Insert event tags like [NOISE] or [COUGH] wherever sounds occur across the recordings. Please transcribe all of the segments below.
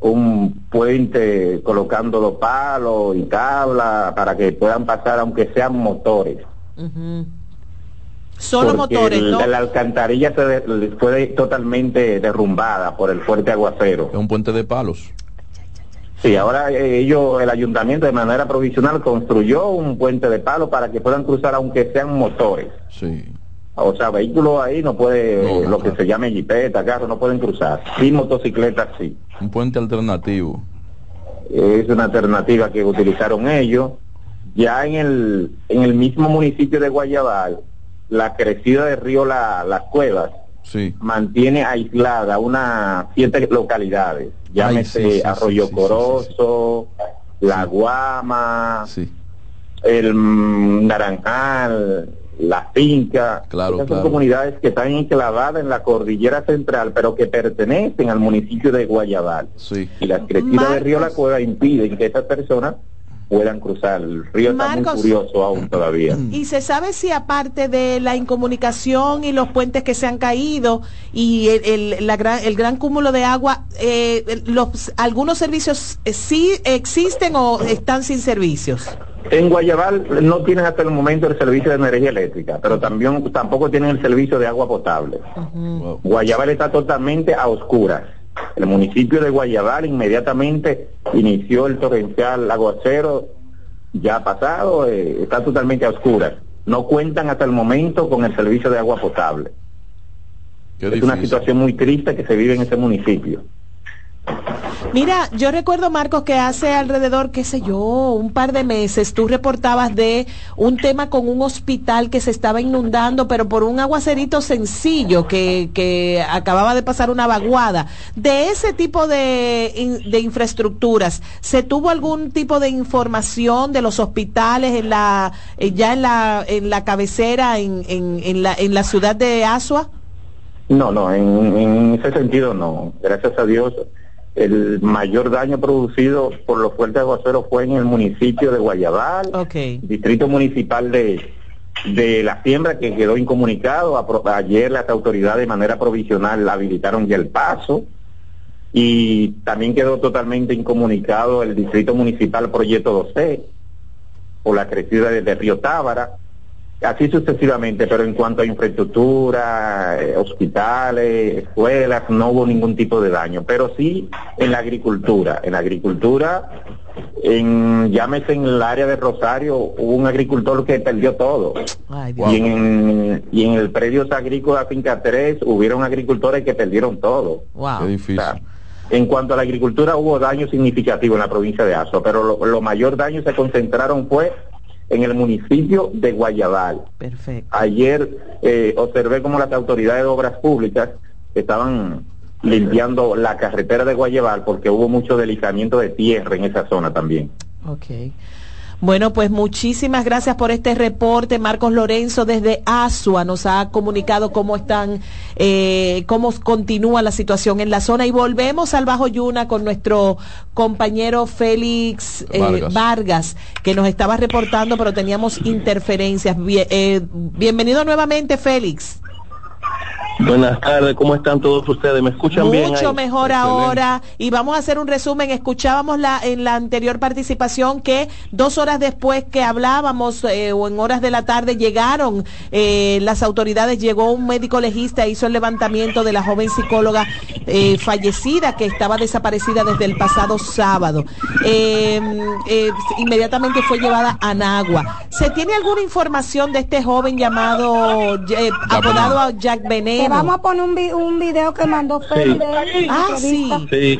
un puente colocando palos y tabla para que puedan pasar aunque sean motores. Solo motores, La alcantarilla se fue totalmente derrumbada por el fuerte aguacero. Es un puente de palos. Sí, ahora eh, ellos, el ayuntamiento de manera provisional construyó un puente de palos para que puedan cruzar aunque sean motores. Sí. O sea, vehículos ahí no puede, lo que se llame jipeta, carro, no pueden cruzar. Sí, motocicletas sí. Un puente alternativo. Es una alternativa que utilizaron ellos. Ya en el, en el mismo municipio de Guayabal, la crecida del río la, Las Cuevas sí. mantiene aislada unas siete localidades. Llámese Arroyo Corozo, La Guama, el Naranjal, La Finca. Claro, son comunidades que están enclavadas en la cordillera central, pero que pertenecen al municipio de Guayabal. Y la crecida del río La Cueva impiden que esas personas puedan cruzar. El río está muy curioso aún todavía. ¿Y se sabe si aparte de la incomunicación y los puentes que se han caído y el, la gran, el gran cúmulo de agua, eh, los, algunos servicios eh, sí existen o están sin servicios? En Guayabal no tienen hasta el momento el servicio de energía eléctrica, pero también tampoco tienen el servicio de agua potable. Guayabal está totalmente a oscuras. El municipio de Guayabal inmediatamente inició el torrencial aguacero ya pasado, eh, está totalmente a oscuras. No cuentan hasta el momento con el servicio de agua potable. es una situación muy triste que se vive en ese municipio. Mira, yo recuerdo, Marcos, que hace alrededor, qué sé yo, un par de meses, tú reportabas de un tema con un hospital que se estaba inundando, pero por un aguacerito sencillo que, que acababa de pasar una vaguada. De ese tipo de, de infraestructuras, ¿se tuvo algún tipo de información de los hospitales en la, eh, ya en la, en la cabecera, en, en, la, en la ciudad de Asua? No, no, en, en ese sentido no. Gracias a Dios el mayor daño producido por los fuertes aguaceros fue en el municipio de Guayabal, distrito municipal de, de La Siembra, que quedó incomunicado. Ayer las autoridades de manera provisional habilitaron ya el paso. Y también quedó totalmente incomunicado el distrito municipal Proyecto 12 por la crecida de Río Tábara así sucesivamente, pero en cuanto a infraestructura, eh, hospitales, escuelas, no hubo ningún tipo de daño, pero sí en la agricultura. En la agricultura, en, llámese en el área de Rosario, hubo un agricultor que perdió todo. y, en, y en el predio agrícola Finca 3 hubieron agricultores que perdieron todo. en cuanto a la agricultura hubo daño significativo en la provincia de Azo, pero lo, lo mayor daño se concentraron fue en el municipio de Guayabal. Perfecto. Ayer eh, observé como las autoridades de obras públicas estaban limpiando la carretera de Guayabal porque hubo mucho deslizamiento de tierra en esa zona también. Okay. Bueno, pues muchísimas gracias por este reporte. Marcos Lorenzo desde Asua nos ha comunicado cómo están, eh, cómo continúa la situación en la zona. Y volvemos al Bajo Yuna con nuestro compañero Félix eh, Vargas. que nos estaba reportando, pero teníamos interferencias. Eh, bienvenido nuevamente, Félix. Buenas tardes, ¿cómo están todos ustedes? ¿Me escuchan bien? Mucho mejor ahora. Y vamos a hacer un resumen. Escuchábamos la, en la anterior participación que dos horas después que hablábamos eh, o en horas de la tarde llegaron eh, las autoridades, llegó un médico legista, hizo el levantamiento de la joven psicóloga eh, fallecida que estaba desaparecida desde el pasado sábado. inmediatamente fue llevada a Nagua. ¿Se tiene alguna información de este joven llamado, apodado Jack Vamos a poner un, un video que mandó Félix. Ah, sí. sí.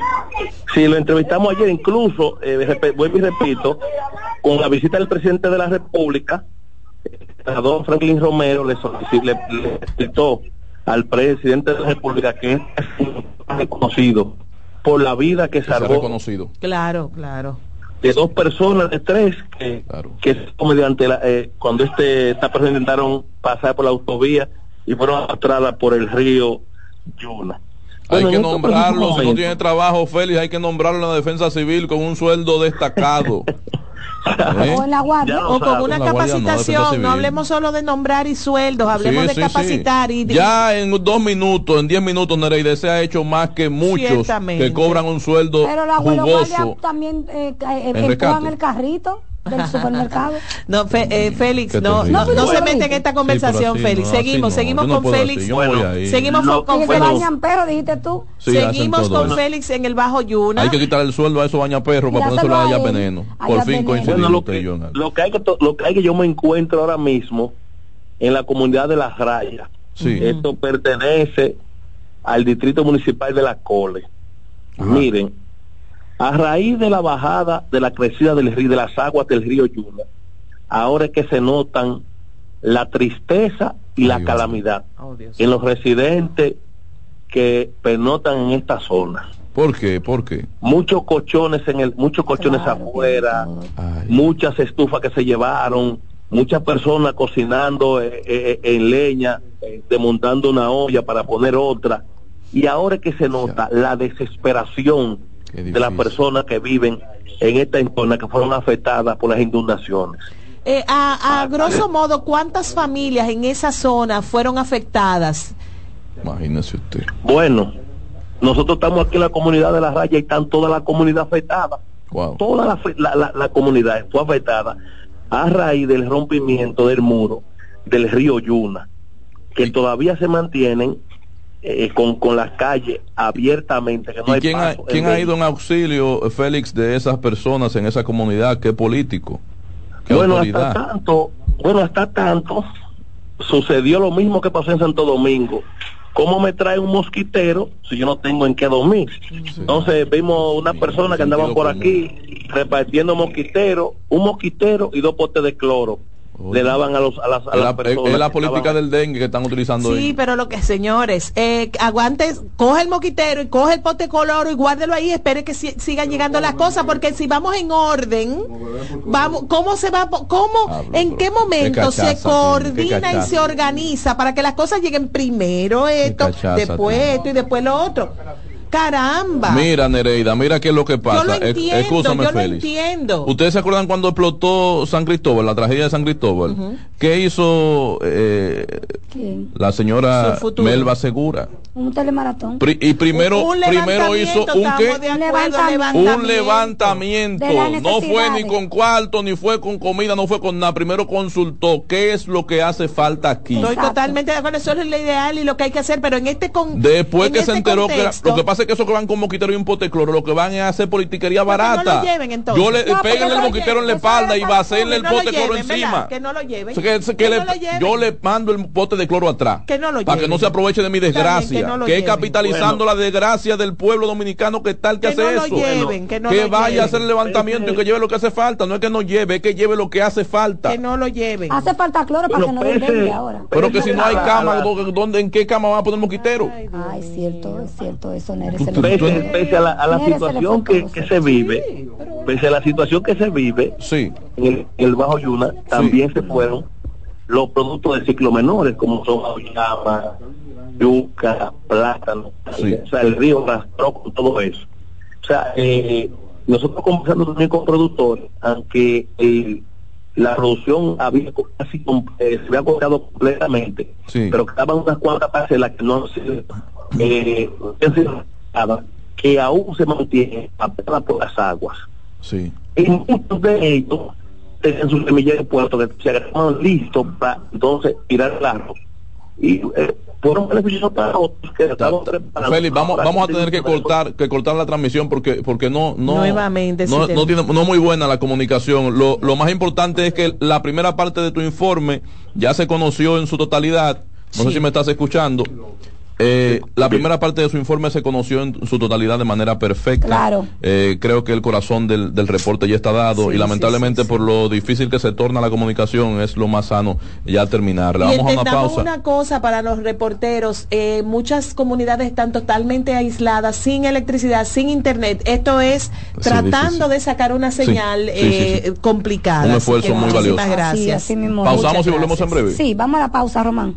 Sí, lo entrevistamos ayer incluso, eh, vuelvo y repito, con la visita del presidente de la República, a don Franklin Romero le, solicitó al presidente de la República que es reconocido por la vida que, salvó. reconocido. Claro, claro de dos personas, de tres, que, que mediante la, eh, cuando este, esta persona intentaron pasar por la autovía y fueron arrastradas por el río Yuna. hay que nombrarlo, si no tiene trabajo, Félix, hay que nombrarlo en la defensa civil con un sueldo destacado. [LAUGHS] o en la guardia. O con una capacitación, no, hablemos solo de nombrar y sueldos, hablemos de capacitar. y Ya en dos minutos, en diez minutos, Nereide se ha hecho más que muchos que cobran un sueldo Pero la jugoso. también eh, eh, el carrito del supermercado. [LAUGHS] No, eh, Félix, no, no, no, se mete en esta conversación, Félix. seguimos, seguimos con Félix. seguimos con, Félix. perro, dijiste tú. seguimos con Félix en el Bajo Yuna. Hay que quitar el sueldo a esos bañaperros para ponérselo a allá veneno. Por fin coincidimos lo, que, lo, que hay que, lo que hay que yo me encuentro ahora mismo en la comunidad de Las Rayas. Esto pertenece al distrito municipal de La Cole. Miren, a raíz de la bajada, de la crecida del río, de las aguas del río Yuna, ahora es que se notan la tristeza y la calamidad oh, en los residentes que penotan en esta zona. ¿Por qué? ¿Por qué? Muchos colchones en el, muchos colchones afuera, muchas estufas que se llevaron, muchas personas cocinando eh, eh, en leña, desmontando una olla para poner otra. Y ahora es que se nota la desesperación de las personas que viven en esta zona que fueron afectadas por las inundaciones. Eh, a, a grosso modo, ¿cuántas familias en esa zona fueron afectadas? Imagínese usted. Bueno, nosotros estamos aquí en la comunidad de la raya y están toda la comunidad afectada. Toda la, la, la, comunidad fue afectada a raíz del rompimiento del muro del río Yuna, que todavía se mantienen eh, con, con las calles abiertamente. Que no ¿Y quién, ha, ¿quién ha ido en auxilio, Félix, de esas personas en esa comunidad? ¿Qué político? bueno, hasta tanto, bueno, hasta tanto sucedió lo mismo que pasó en Santo Domingo. ¿Cómo me trae un mosquitero si yo no tengo en qué dormir? Entonces vimos una persona que andaba por aquí repartiendo mosquiteros, un mosquitero y dos potes de cloro le daban a, los, a las, a la, personas. Es la política del dengue que están utilizando. Sí, pero lo que, señores, eh, aguantes, coge el moquitero y coge el pote coloro y guárdelo ahí, espere que sigan llegando las cosas, porque si vamos en orden, vamos, ¿cómo se va, cómo, en qué momento se coordina y se organiza para que las cosas lleguen primero esto, después esto y después lo otro? Caramba. Mira, Nereida, mira qué es lo que pasa. Yo lo entiendo, yo Lo entiendo. ¿Ustedes se acuerdan cuando explotó San Cristóbal, la tragedia de San Cristóbal? ¿Qué hizo eh, la señora Melba Segura? Un telemaratón. y primero, primero hizo un, ¿qué? un levantamiento. No fue ni con cuarto, ni fue con comida, no fue con nada. Primero consultó qué es lo que hace falta aquí. Estoy totalmente de acuerdo, eso es lo ideal y lo que hay que hacer, pero en este con Después que se este enteró que lo que pasa es que eso que van con moquitero y un potecloro, lo que van es a hacer politiquería barata. No lo lleven, entonces. Yo le peguen el moquitero en la espalda y va a hacerle el pote de cloro encima. Que no lo lleven. yo le mando el pote de cloro atrás. Que no lo Para que no se aproveche de mi desgracia que, es capitalizando la desgracia del pueblo dominicano que tal que, hace eso. que, vaya a hacer el levantamiento y que lleve lo que hace falta. No es que no lleve, es que lleve lo que hace falta. Que no lo lleven. Hace falta cloro para que no lo lleve ahora. Pero que si no hay cama, ¿dónde, ¿en qué cama van a poner mosquitero? Ay, cierto, es cierto, eso Pese, a la, situación que, se vive, pese a la situación que se vive sí. en, el, Bajo Yuna, también se fueron los productos de ciclo menores, como son llama, yuca, plátano, o sea, el río rastró con todo eso. O sea, eh, nosotros conversando también con productores, aunque eh, la producción había casi eh, se había cortado completamente, pero quedaban unas cuantas parcelas que no se eh, que aún se mantiene apenas por las aguas. Sí. Y muchos de ellos tienen sus semillas de puerto que se agarraron listos para entonces tirar el arroz. Y eh, fueron beneficiosos para otros que estaban preparados. Félix, vamos, vamos a tener que cortar, que cortar la transmisión porque, porque no, no, Nuevamente, no, no, tiene, no muy buena la comunicación. Lo, lo más importante es que la primera parte de tu informe ya se conoció en su totalidad. No sé si me estás escuchando. Eh, la primera parte de su informe se conoció en su totalidad de manera perfecta. Claro. Eh, creo que el corazón del, del, reporte ya está dado y lamentablemente por lo difícil que se torna la comunicación es lo más sano ya terminar. vamos a una pausa. una cosa para los reporteros. Eh, muchas comunidades están totalmente aisladas, sin electricidad, sin internet. Esto es tratando de sacar una señal complicada. Un esfuerzo muy valioso. Gracias. Pausamos y volvemos en breve. Sí, vamos a la pausa, Román.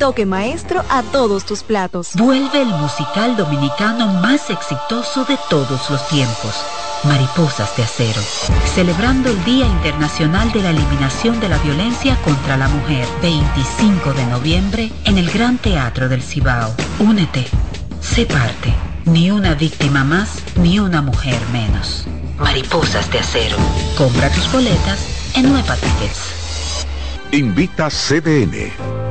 toque maestro a todos tus platos. Vuelve el musical dominicano más exitoso de todos los tiempos. Mariposas de Acero, celebrando el Día Internacional de la Eliminación de la Violencia contra la Mujer, 25 de noviembre, en el Gran Teatro del Cibao. Únete, sé parte, ni una víctima más, ni una mujer menos. Mariposas de Acero. Compra tus boletas en Nueva Tickets. Invita CDN.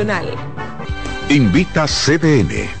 Invita CDN.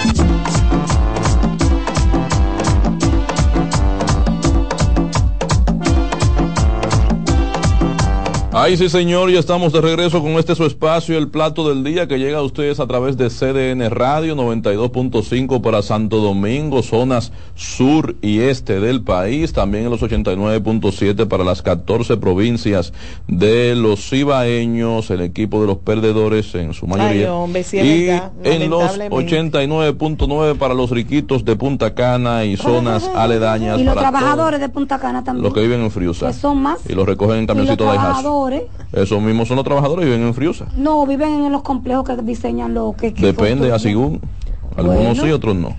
Ay, sí, señor, ya estamos de regreso con este su espacio, el plato del día que llega a ustedes a través de CDN Radio 92.5 para Santo Domingo, zonas sur y este del país, también en los 89.7 para las 14 provincias de los cibaeños, el equipo de los perdedores en su mayoría. y en los 89.9 para los riquitos de Punta Cana y zonas [LAUGHS] aledañas. Y los trabajadores de Punta Cana también. Los que viven en Friusa. son más. Y los recogen en camioncitos de Haas trabajadores. Esos mismos son los trabajadores y viven en Friusa. No, viven en los complejos que diseñan lo que... Depende, así Algunos sí, otros no.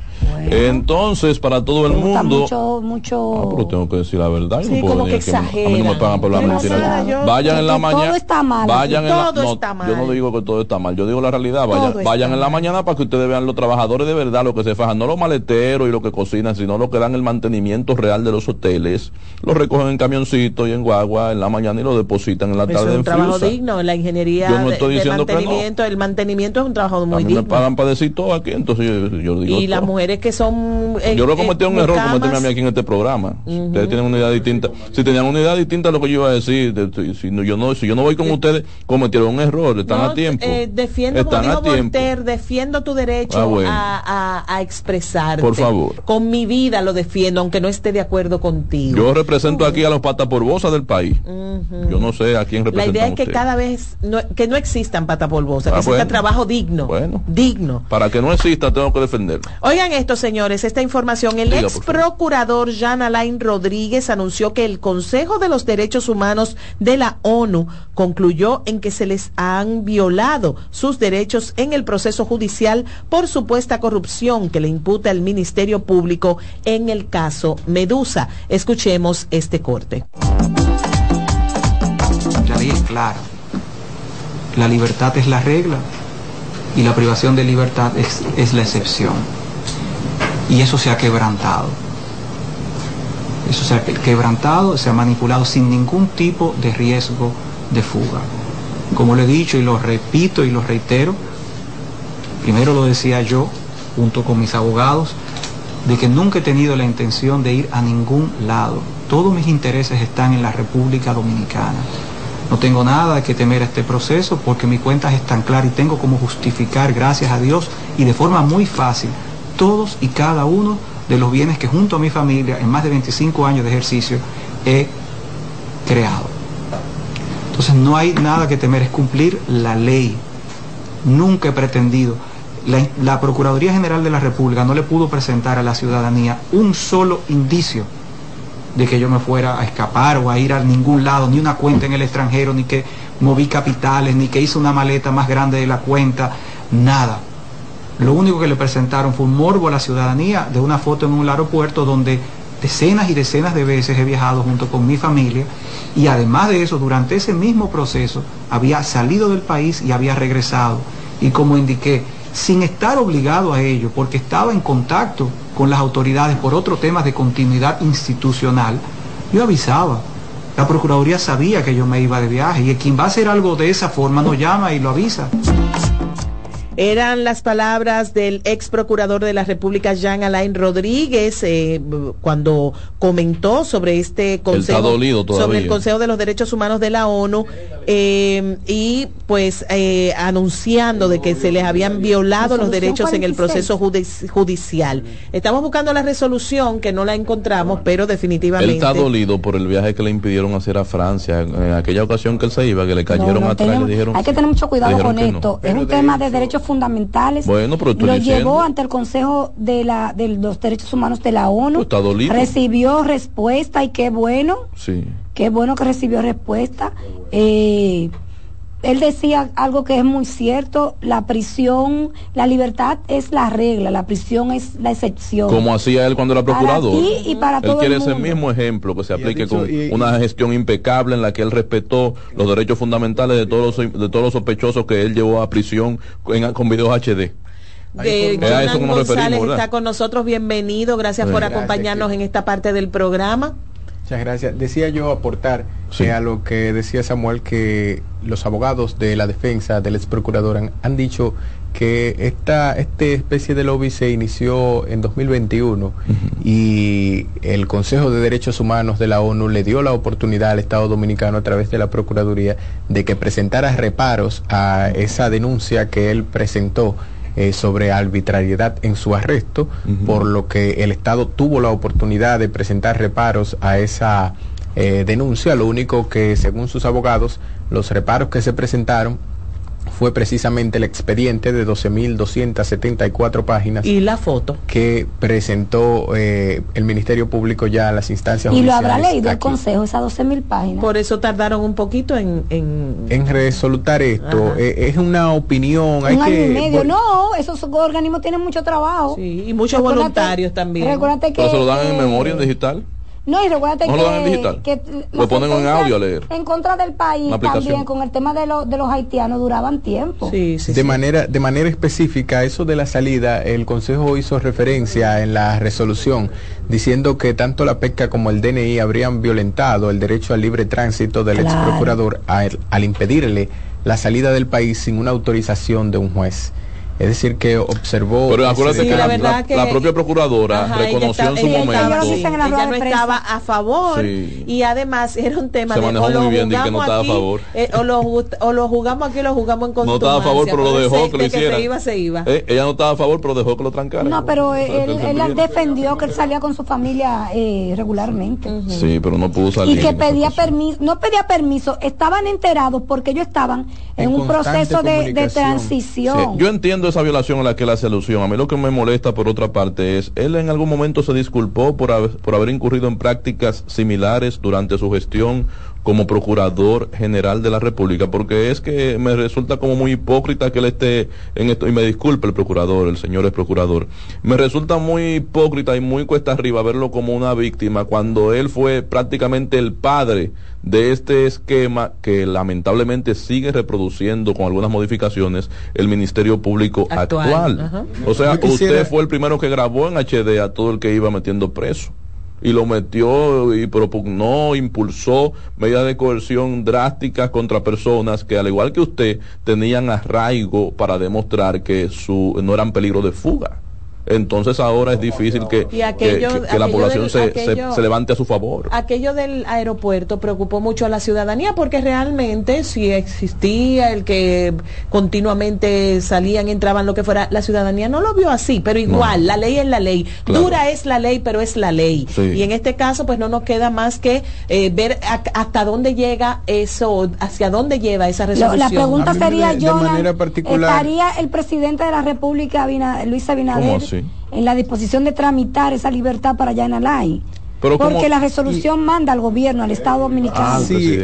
Entonces, para todo el mundo. Mucho, mucho. Ah, pero tengo que decir la verdad. Sí, como que exagera. a mí no me pagan por la mentira. Vayan en la mañana. Todo está mal. Vayan en la, no, Yo no digo que todo está mal. Yo digo la realidad. Vayan, vayan en la mañana para que ustedes vean los trabajadores de verdad, lo que se fajan. No los maleteros y los que cocinan, sino los que dan el mantenimiento real de los hoteles. Los recogen en camioncito y en guagua en la mañana y lo depositan en la tarde. Es un trabajo digno. La ingeniería. Yo no estoy diciendo mantenimiento, El mantenimiento es un trabajo muy digno. Me pagan para decir todo aquí. Entonces yo, digo. Y las mujeres que son yo lo cometí un error cometerme a mí aquí en este programa. Ustedes tienen una idea distinta. Si tenían una idea distinta a lo que yo iba a decir, si, yo no si yo no voy con ustedes, cometieron un error, están a tiempo. Eh, defiendo, están como dijo Voltaire, defiendo tu derecho ah, a, a, expresarte. Por favor. Con mi vida lo defiendo, aunque no esté de acuerdo contigo. Yo represento aquí a los patapolvosas del país. Yo no sé a quién representa. La idea es que cada vez, no, que no existan patapolvosas, que ah, exista trabajo digno. Bueno. Digno. Para que no exista, tengo que defenderlo. Oigan esto, señores, esta información. El ex procurador Jean Alain Rodríguez anunció que el Consejo de los Derechos Humanos de la ONU concluyó en que se les han violado sus derechos en el proceso judicial por supuesta corrupción que le imputa el Ministerio Público en el caso Medusa. Escuchemos este corte. La ley es clara. La libertad es la regla y la privación de libertad es, es la excepción y eso se ha quebrantado. Eso se ha quebrantado, se ha manipulado sin ningún tipo de riesgo de fuga. Como lo he dicho y lo repito y lo reitero, primero lo decía yo, junto con mis abogados, de que nunca he tenido la intención de ir a ningún lado. Todos mis intereses están en la República Dominicana. No tengo nada que temer a este proceso porque mi cuenta es tan clara y tengo como justificar, gracias a Dios, y de forma muy fácil, todos y cada uno de los bienes que junto a mi familia en más de 25 años de ejercicio he creado. Entonces no hay nada que temer, es cumplir la ley. Nunca he pretendido. La, Procuraduría General de la República no le pudo presentar a la ciudadanía un solo indicio de que yo me fuera a escapar o a ir a ningún lado, ni una cuenta en el extranjero, ni que moví capitales, ni que hice una maleta más grande de la cuenta, nada. Lo único que le presentaron fue un morbo a la ciudadanía de una foto en un aeropuerto donde decenas y decenas de veces he viajado junto con mi familia y además de eso, durante ese mismo proceso había salido del país y había regresado. Y como indiqué, sin estar obligado a ello, porque estaba en contacto con las autoridades por otros temas de continuidad institucional, yo avisaba. La Procuraduría sabía que yo me iba de viaje y quien va a hacer algo de esa forma nos llama y lo avisa. Eran las palabras del ex procurador de la República, Jean Alain Rodríguez, eh, cuando comentó sobre este consejo, sobre el Consejo de los Derechos Humanos de la ONU, eh, y pues eh, anunciando de que se les habían violado los derechos en el proceso judicial. Estamos buscando la resolución, que no la encontramos, pero definitivamente. Él está dolido por el viaje que le impidieron hacer a Francia, en aquella ocasión que él se iba, que le cayeron atrás y le dijeron. Hay que tener mucho cuidado con esto. Es un tema de derechos fundamentales. Bueno, pero lo llevó ante el Consejo de, la, de los Derechos Humanos de la ONU. Recibió respuesta y qué bueno. Sí. Qué bueno que recibió respuesta. Eh, él decía algo que es muy cierto, la prisión, la libertad es la regla, la prisión es la excepción. Como hacía él cuando era procurador. y para él quiere ese mismo ejemplo que se aplique con una gestión impecable en la que él respetó los derechos fundamentales de todos los, de todos los sospechosos que él llevó a prisión con videos HD. De González está con nosotros, bienvenido, gracias por acompañarnos en esta parte del programa. Muchas gracias. Decía yo aportar eh, a lo que decía Samuel que los abogados de la defensa del ex procurador han, dicho que esta, este especie de lobby se inició en 2021 y el Consejo de Derechos Humanos de la ONU le dio la oportunidad al Estado Dominicano a través de la Procuraduría de que presentara reparos a esa denuncia que él presentó eh, sobre arbitrariedad en su arresto, por lo que el Estado tuvo la oportunidad de presentar reparos a esa eh, denuncia. Lo único que, según sus abogados, los reparos que se presentaron fue precisamente el expediente de 12.274 páginas. Y la foto. Que presentó eh, el Ministerio Público ya a las instancias Y lo habrá leído el Consejo, esas 12.000 páginas. Por eso tardaron un poquito en... En, en resolutar esto. Eh, es una opinión. Un año y medio. No, esos organismos tienen mucho trabajo. Sí, y muchos voluntarios también. Recuérdate que... ¿Pero se lo dan en memoria en digital? No, y recuérdate que, lo ponen en audio a leer. En contra del país también con el tema de, de los haitianos duraban tiempo. Sí, sí, de manera de manera específica eso de la salida, el Consejo hizo referencia en la resolución diciendo que tanto la PECA como el DNI habrían violentado el derecho al libre tránsito del ex procurador al impedirle la salida del país sin una autorización de un juez. Es decir, que observó... Pero acuérdate que, la, propia procuradora reconoció en su momento... Ella, no estaba a favor y además [LAUGHS] era un tema Se de... O lo, bien, que no estaba a favor. Eh, o, lo, o lo jugamos aquí o lo jugamos en No estaba a favor, pero lo dejó que lo hiciera. se iba, se iba. Eh, ella no estaba a favor, pero dejó que lo trancara. No, pero él, él, defendió que él salía con su familia eh, regularmente. Sí, pero no pudo salir. Y que pedía permiso, no pedía permiso, estaban enterados porque ellos estaban en, un proceso de, de transición. Yo entiendo esa violación a la que él hace alusión. A mí lo que me molesta por otra parte es, él en algún momento se disculpó por haber, por haber incurrido en prácticas similares durante su gestión como procurador general de la República, porque es que me resulta como muy hipócrita que él esté en esto, y me disculpe el procurador, el señor es procurador, me resulta muy hipócrita y muy cuesta arriba verlo como una víctima cuando él fue prácticamente el padre de este esquema que lamentablemente sigue reproduciendo con algunas modificaciones el Ministerio Público actual. O sea, usted fue el primero que grabó en HD a todo el que iba metiendo preso y lo metió y propugnó, impulsó medidas de coerción drásticas contra personas que al igual que usted tenían arraigo para demostrar que su no eran peligro de fuga entonces ahora es difícil que, que, la población se, se, levante a su favor. Aquello del aeropuerto preocupó mucho a la ciudadanía porque realmente si existía el que continuamente salían, entraban, lo que fuera, la ciudadanía no lo vio así, pero igual, la ley es la ley. Dura es la ley, pero es la ley. Y en este caso, pues no nos queda más que eh, ver hasta dónde llega eso, hacia dónde lleva esa resolución. La pregunta sería, yo, ¿estaría el presidente de la República, Luis Abinader? En la disposición de tramitar esa libertad para Yanalay. Porque la resolución manda al gobierno, al Estado Dominicano.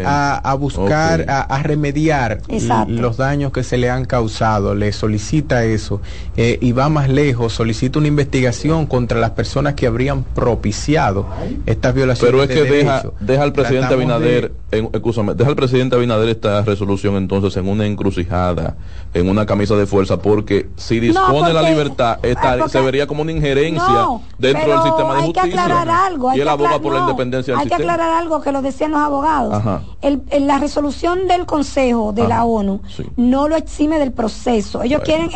Ah, a, buscar, a, remediar los daños que se le han causado. Le solicita eso. Eh, y va más lejos, solicita una investigación contra las personas que habrían propiciado estas violaciones. Pero es que deja, deja al presidente Abinader, deja al presidente Abinader esta resolución entonces en una encrucijada, en una camisa de fuerza, porque si dispone la libertad, esta, se vería como una injerencia dentro del sistema de justicia. Hay que aclarar algo por la independencia Hay que aclarar algo que lo decían los abogados. El, la resolución del Consejo de la ONU no lo exime del proceso. Ellos quieren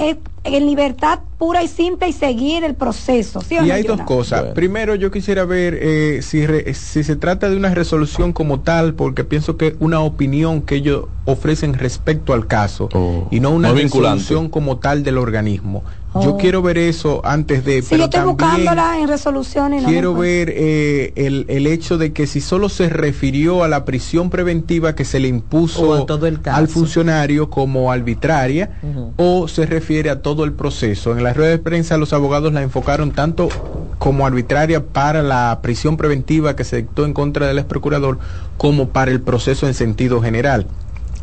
en libertad pura y simple y seguir el proceso. y hay dos cosas. Primero, yo quisiera ver eh, si, si se trata de una resolución como tal, porque pienso que una opinión que ellos ofrecen respecto al caso oh. y no una resolución como tal del organismo. Yo oh. quiero ver eso antes de... Sí, yo estoy buscándola en resoluciones. quiero ver eh, el, el, hecho de que si solo se refirió a la prisión preventiva que se le impuso al funcionario como arbitraria o se refiere a todo el proceso. En la rueda de prensa los abogados la enfocaron tanto como arbitraria para la prisión preventiva que se dictó en contra del ex procurador como para el proceso en sentido general.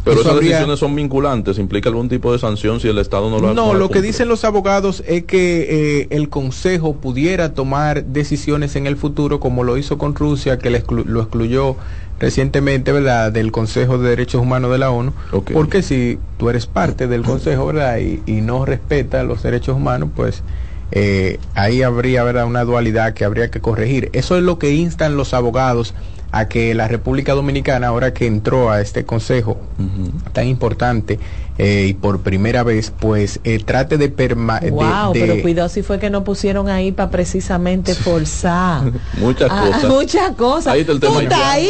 Pero esas decisiones son vinculantes, implica algún tipo de sanción si el Estado no lo No, lo que dicen los abogados es que eh, el Consejo pudiera tomar decisiones en el futuro, como lo hizo con Rusia, que lo excluyó recientemente, ¿verdad?, del Consejo de Derechos Humanos de la ONU, porque si tú eres parte del Consejo, ¿verdad?, y, y no respeta los derechos humanos, pues eh, ahí habría, ¿verdad?, una dualidad que habría que corregir. Eso es lo que instan los abogados a que la República Dominicana, ahora que entró a este consejo tan importante eh, y por primera vez, pues eh, trate de permanecer. Wow, pero cuidado si fue que no pusieron ahí para precisamente forzar. [LAUGHS] muchas ah, cosas. Muchas cosas. Ahí está el tema tú estás ahí,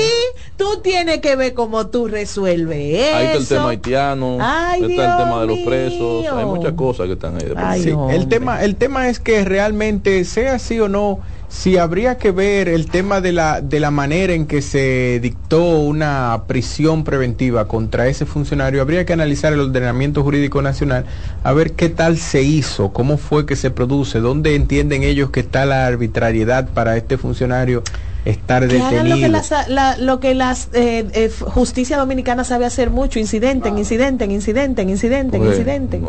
tú tienes que ver cómo tú resuelves eso. Ahí está el tema haitiano, ahí está el tema de los presos, hay muchas cosas que están ahí. el, tema, el tema es que realmente, sea así o no, si habría que ver el tema de la, de la manera en que se dictó una prisión preventiva contra ese funcionario, habría que analizar el ordenamiento jurídico nacional a ver qué tal se hizo, cómo fue que se produce, dónde entienden ellos que está la arbitrariedad para este funcionario estar detenido. lo que la, lo que la eh, eh, justicia dominicana sabe hacer mucho, incidente en incidente en incidente en incidente en incidente.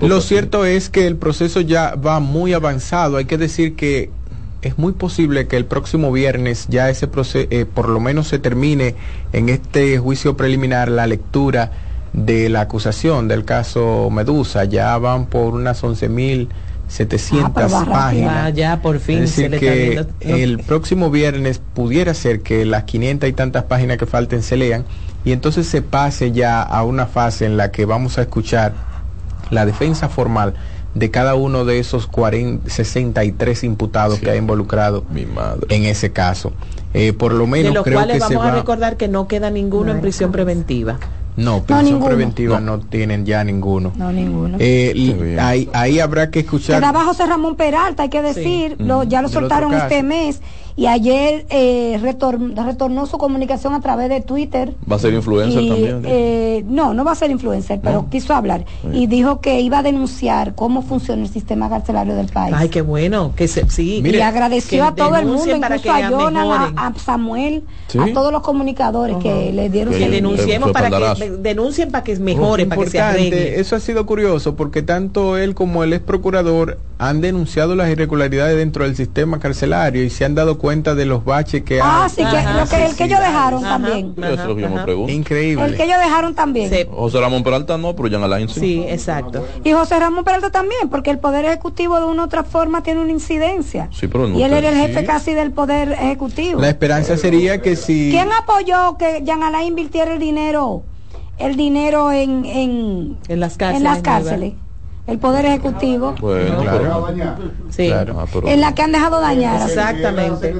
lo cierto es que el proceso ya va muy avanzado. Hay que decir que es muy posible que el próximo viernes ya ese proceso, eh, por lo menos se termine en este juicio preliminar la lectura de la acusación del caso Medusa. Ya van por unas 11 mil 700 ah, páginas. Ah, ya por fin. Es decir, que el [LAUGHS] próximo viernes pudiera ser que las 500 y tantas páginas que falten se lean y entonces se pase ya a una fase en la que vamos a escuchar la defensa formal de cada uno de esos 40, 63 imputados que ha involucrado en ese caso. Eh, por lo menos de los cuales vamos a recordar que no queda ninguno en prisión preventiva. No, prisión preventiva no. tienen ya ninguno. No, ninguno. Eh, ahí, ahí, habrá que escuchar. Queda José Ramón Peralta, hay que decir, ya lo soltaron este mes y ayer eh, retornó su comunicación a través de Twitter. ¿Va a ser influencer también? Eh, no, no va a ser influencer, pero quiso hablar y dijo que iba a denunciar cómo funciona el sistema carcelario del país. Ay, qué bueno, que se, sí. y agradeció a todo el mundo, incluso a Jonan, a, Samuel, a todos los comunicadores que le dieron. Que denunciemos para que denuncien para que mejoren, para que se arregle. Eso ha sido curioso porque tanto él como el ex procurador han denunciado las irregularidades dentro del sistema carcelario y se han dado cuenta de los baches que ah, sí, que, lo que, el que ellos dejaron también. Increíble. El que ellos dejaron también. José Ramón Peralta no, pero Jan Alain sí. Sí, exacto. Y José Ramón Peralta también, porque el Poder Ejecutivo de una u otra forma tiene una incidencia. Sí, pero y él era el jefe casi del Poder Ejecutivo. La esperanza sería que si... ¿Quién apoyó que Jan Alain invirtiera el dinero, el dinero en, en, en las cárceles? En las cárceles el Poder Ejecutivo. Bueno, claro. Sí. Ah, en la que han dejado dañar. Exactamente.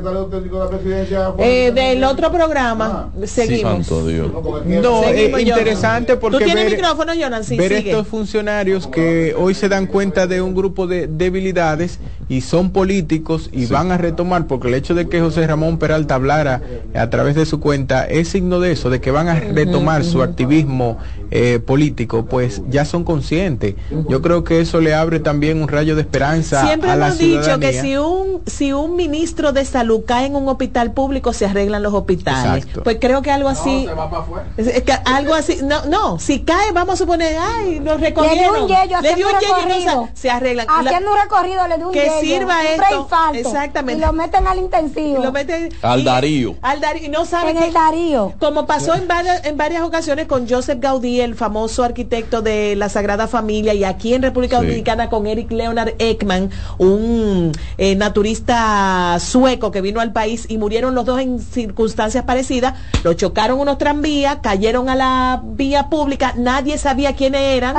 Eh, del otro programa, ah. seguimos. Santo Dios. No, es interesante porque. ¿Tú tienes ver, micrófono, Jonan? Sí, ver estos funcionarios que hoy se dan cuenta de un grupo de debilidades y son políticos y van a retomar, porque el hecho de que José Ramón Peralta hablara a través de su cuenta es signo de eso, de que van a retomar su activismo eh, político, pues ya son conscientes. Yo creo que eso le abre también un rayo de esperanza. Siempre a la hemos dicho que si un, si un ministro de salud cae en un hospital público, se arreglan los hospitales. Pues creo que algo así. es, que algo así. No, no, si cae, vamos a suponer, ay, nos recogieron. Le dio un yello, se arreglan. Haciendo un recorrido, le dio un Que sirva esto. exactamente. Y lo meten al intensivo. Lo meten, al Darío. Al Darío. Y no saben. En el Darío. Como pasó en varias, en varias ocasiones con Joseph Gaudí, el famoso arquitecto de la Sagrada Familia, y aquí en República Dominicana con Eric Leonard Ekman, un eh, naturista sueco que vino al país y murieron los dos en circunstancias parecidas. Lo chocaron unos tranvías, cayeron a la vía pública, nadie sabía quiénes eran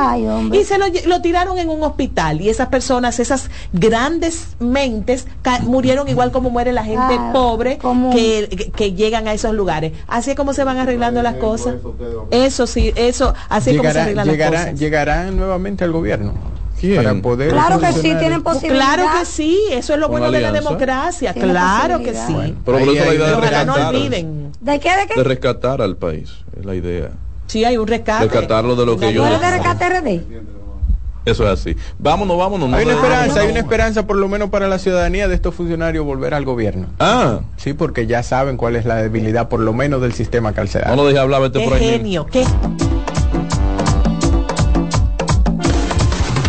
y se lo, tiraron en un hospital. Y esas personas, esas grandes mentes, murieron igual como muere la gente ah, pobre que, que, llegan a esos lugares. Así es como se van arreglando las cosas. Eso sí, eso, así es como se arreglan las cosas. Llegarán nuevamente al gobierno. Para poder claro que sí, tienen posibilidad. Claro que sí, eso es lo bueno de la democracia. Claro que sí. pero la idea de rescatar, no olviden. ¿De qué? ¿De qué? De rescatar al país, es la idea. Sí, hay un rescate. Rescatarlo de lo que yo... de rescate RD? Eso es así. Vámonos, vámonos. hay una esperanza, hay una esperanza por lo menos para la ciudadanía de estos funcionarios volver al gobierno. Ah. Sí, porque ya saben cuál es la debilidad por lo menos del sistema carcelario. No lo deje hablar, vete por ahí. genio, qué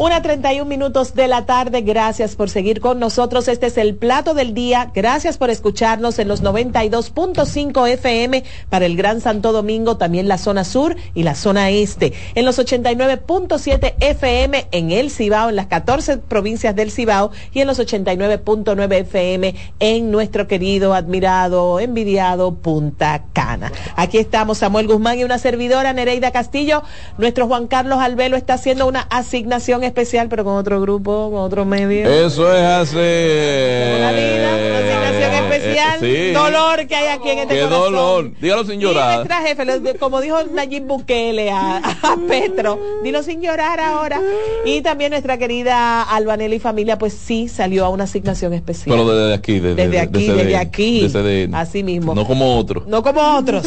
Una 31 minutos de la tarde. Gracias por seguir con nosotros. Este es el plato del día. Gracias por escucharnos en los 92.5 FM para el Gran Santo Domingo, también la zona sur y la zona este. En los 89.7 FM en el Cibao, en las 14 provincias del Cibao y en los 89.9 FM en nuestro querido, admirado, envidiado Punta Cana. Aquí estamos Samuel Guzmán y una servidora Nereida Castillo. Nuestro Juan Carlos Albelo está haciendo una asignación especial, pero con otro grupo, con otro medio. Eso es así. Una vida, una asignación eh, especial. sí. Dolor que hay aquí en este Qué dolor. Dígalo sin llorar. Y nuestra jefe, como dijo Nayib Bukele a, Petro, dilo sin llorar ahora. Y también nuestra querida Albanelli y familia, pues sí salió a una asignación especial. Pero desde aquí, desde, desde aquí, desde aquí. Así mismo. No como otros. No como otros.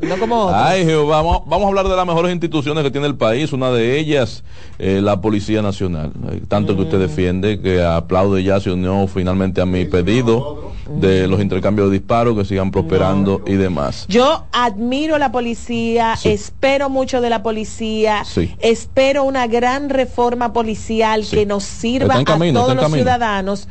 no como otros. Ay, vamos, vamos a hablar de las mejores instituciones que tiene el país. Una de ellas, eh, la Policía Nacional. Tanto que usted defiende, que aplaude ya se unió finalmente a mi pedido de los intercambios de disparos que sigan prosperando y demás. Yo admiro la policía, espero mucho de la policía, espero una gran reforma policial que nos sirva a todos los ciudadanos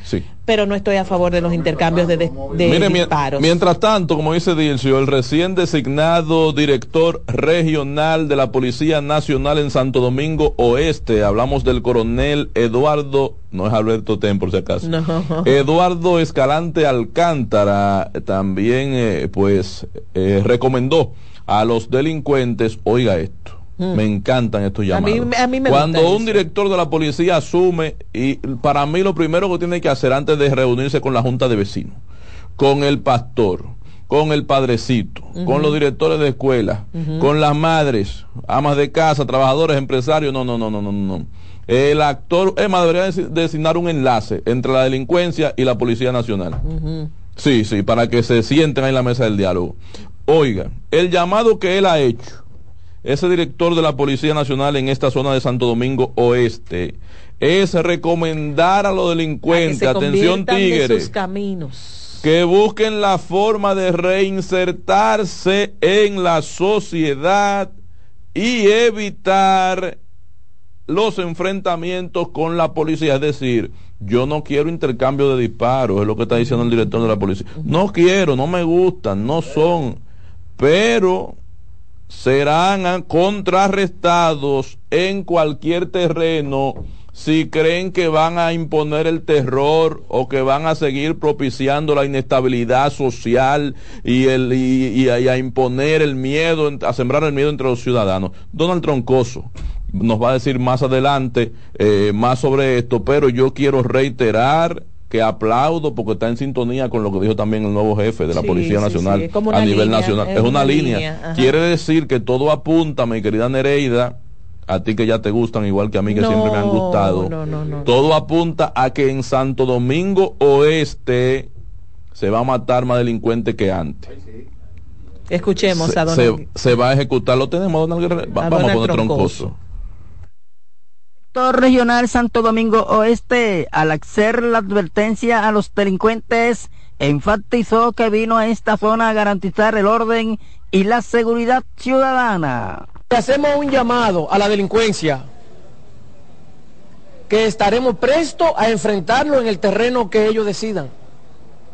pero no estoy a favor de los intercambios de, disparos. Mientras tanto, como dice Dilcio, el recién designado director regional de la Policía Nacional en Santo Domingo Oeste, hablamos del coronel Eduardo, no es Alberto Ten por si acaso, [LAUGHS] Eduardo Escalante Alcántara, también eh, pues eh, recomendó a los delincuentes, oiga esto, Mm. Me encantan estos llamados. Cuando un director de la policía asume, y para mí lo primero que tiene que hacer antes de reunirse con la junta de vecinos, con el pastor, con el padrecito, con los directores de escuela, con las madres, amas de casa, trabajadores, empresarios. No, no, no, no, no, no. El actor, Emma, debería designar un enlace entre la delincuencia y la Policía Nacional. Sí, sí, para que se sienten ahí en la mesa del diálogo. Oiga, el llamado que él ha hecho, ese director de la Policía Nacional en esta zona de Santo Domingo Oeste, es recomendar a los delincuentes, atención tigres, caminos. que busquen la forma de reinsertarse en la sociedad y evitar los enfrentamientos con la policía. Es decir, yo no quiero intercambio de disparos, es lo que está diciendo el director de la policía. No quiero, no me gustan, no son, pero serán contrarrestados en cualquier terreno si creen que van a imponer el terror o que van a seguir propiciando la inestabilidad social y, el, y, a imponer el miedo, a sembrar el miedo entre los ciudadanos. Donald Troncoso nos va a decir más adelante eh, más sobre esto, pero yo quiero reiterar que aplaudo porque está en sintonía con lo que dijo también el nuevo jefe de la Policía Nacional a nivel nacional. Es, una, línea. Quiere decir que todo apunta, mi querida Nereida, a ti que ya te gustan igual que a mí que siempre me han gustado. todo apunta a que en Santo Domingo Oeste se va a matar más delincuentes que antes. Escuchemos a Donald. Se, va a ejecutar, lo tenemos, Donald vamos a poner troncoso regional Santo Domingo Oeste, al hacer la advertencia a los delincuentes, enfatizó que vino a esta zona a garantizar el orden y la seguridad ciudadana. Hacemos un llamado a la delincuencia, que estaremos prestos a enfrentarlo en el terreno que ellos decidan,